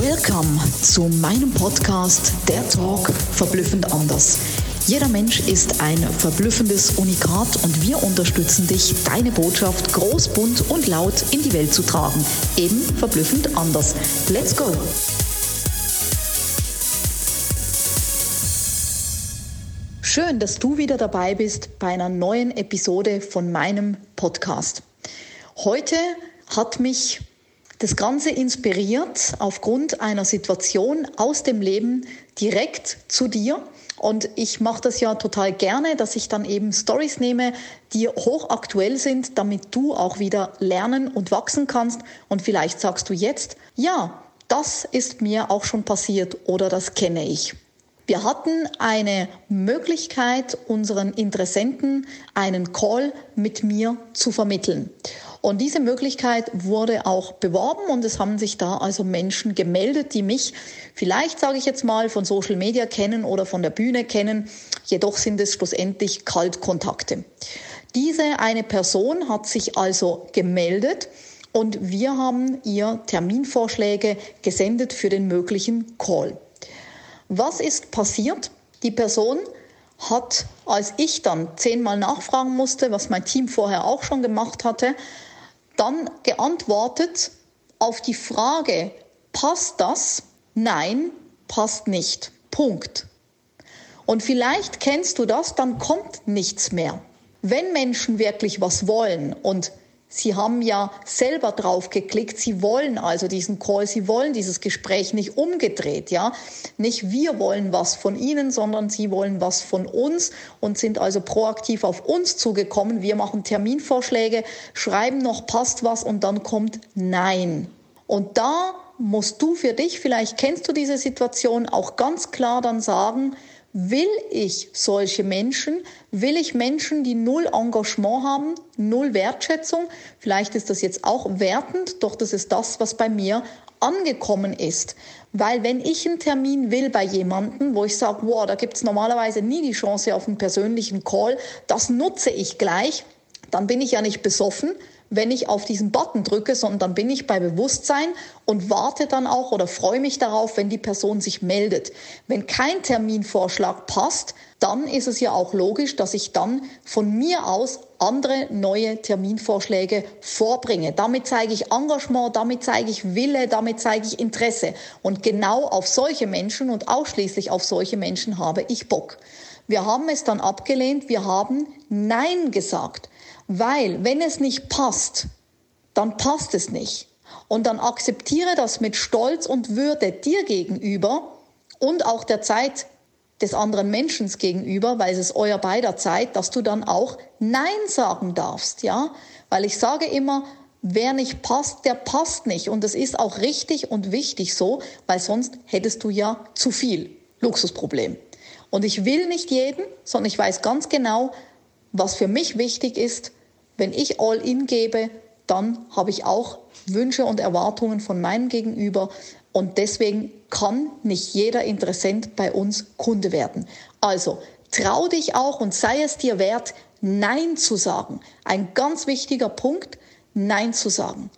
Welcome zu meinem Podcast Der Talk verblüffend anders. Jeder Mensch ist ein verblüffendes Unikat und wir unterstützen dich, deine Botschaft groß, bunt und laut in die Welt zu tragen. Eben verblüffend anders. Let's go! Schön, dass du wieder dabei bist bei einer neuen Episode von meinem Podcast. Heute hat mich das Ganze inspiriert aufgrund einer Situation aus dem Leben direkt zu dir. Und ich mache das ja total gerne, dass ich dann eben Stories nehme, die hochaktuell sind, damit du auch wieder lernen und wachsen kannst. Und vielleicht sagst du jetzt, ja, das ist mir auch schon passiert oder das kenne ich. Wir hatten eine Möglichkeit, unseren Interessenten einen Call mit mir zu vermitteln. Und diese Möglichkeit wurde auch beworben und es haben sich da also Menschen gemeldet, die mich vielleicht, sage ich jetzt mal, von Social Media kennen oder von der Bühne kennen. Jedoch sind es schlussendlich Kaltkontakte. Diese eine Person hat sich also gemeldet und wir haben ihr Terminvorschläge gesendet für den möglichen Call. Was ist passiert? Die Person hat, als ich dann zehnmal nachfragen musste, was mein Team vorher auch schon gemacht hatte, dann geantwortet auf die Frage, passt das? Nein, passt nicht. Punkt. Und vielleicht kennst du das, dann kommt nichts mehr. Wenn Menschen wirklich was wollen und Sie haben ja selber drauf geklickt. Sie wollen also diesen Call, Sie wollen dieses Gespräch nicht umgedreht, ja. Nicht wir wollen was von Ihnen, sondern Sie wollen was von uns und sind also proaktiv auf uns zugekommen. Wir machen Terminvorschläge, schreiben noch passt was und dann kommt Nein. Und da musst du für dich, vielleicht kennst du diese Situation, auch ganz klar dann sagen, Will ich solche Menschen? Will ich Menschen, die null Engagement haben, null Wertschätzung? Vielleicht ist das jetzt auch wertend, doch das ist das, was bei mir angekommen ist. Weil wenn ich einen Termin will bei jemandem, wo ich sage, wow, da gibt's normalerweise nie die Chance auf einen persönlichen Call, das nutze ich gleich, dann bin ich ja nicht besoffen, wenn ich auf diesen Button drücke, sondern dann bin ich bei Bewusstsein und warte dann auch oder freue mich darauf, wenn die Person sich meldet. Wenn kein Terminvorschlag passt, dann ist es ja auch logisch, dass ich dann von mir aus andere neue Terminvorschläge vorbringe. Damit zeige ich Engagement, damit zeige ich Wille, damit zeige ich Interesse. Und genau auf solche Menschen und ausschließlich auf solche Menschen habe ich Bock. Wir haben es dann abgelehnt, wir haben Nein gesagt. Weil, wenn es nicht passt, dann passt es nicht. Und dann akzeptiere das mit Stolz und Würde dir gegenüber und auch der Zeit des anderen Menschen gegenüber, weil es ist euer beider Zeit, dass du dann auch Nein sagen darfst, ja? Weil ich sage immer, wer nicht passt, der passt nicht. Und das ist auch richtig und wichtig so, weil sonst hättest du ja zu viel. Luxusproblem. Und ich will nicht jeden, sondern ich weiß ganz genau, was für mich wichtig ist, wenn ich all in gebe, dann habe ich auch Wünsche und Erwartungen von meinem Gegenüber und deswegen kann nicht jeder Interessent bei uns Kunde werden. Also trau dich auch und sei es dir wert, Nein zu sagen. Ein ganz wichtiger Punkt, Nein zu sagen.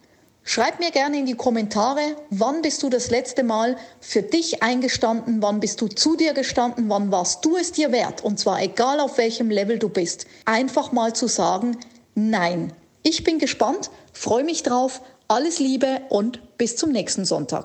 Schreib mir gerne in die Kommentare, wann bist du das letzte Mal für dich eingestanden, wann bist du zu dir gestanden, wann warst du es dir wert, und zwar egal auf welchem Level du bist, einfach mal zu sagen, nein. Ich bin gespannt, freue mich drauf, alles Liebe und bis zum nächsten Sonntag.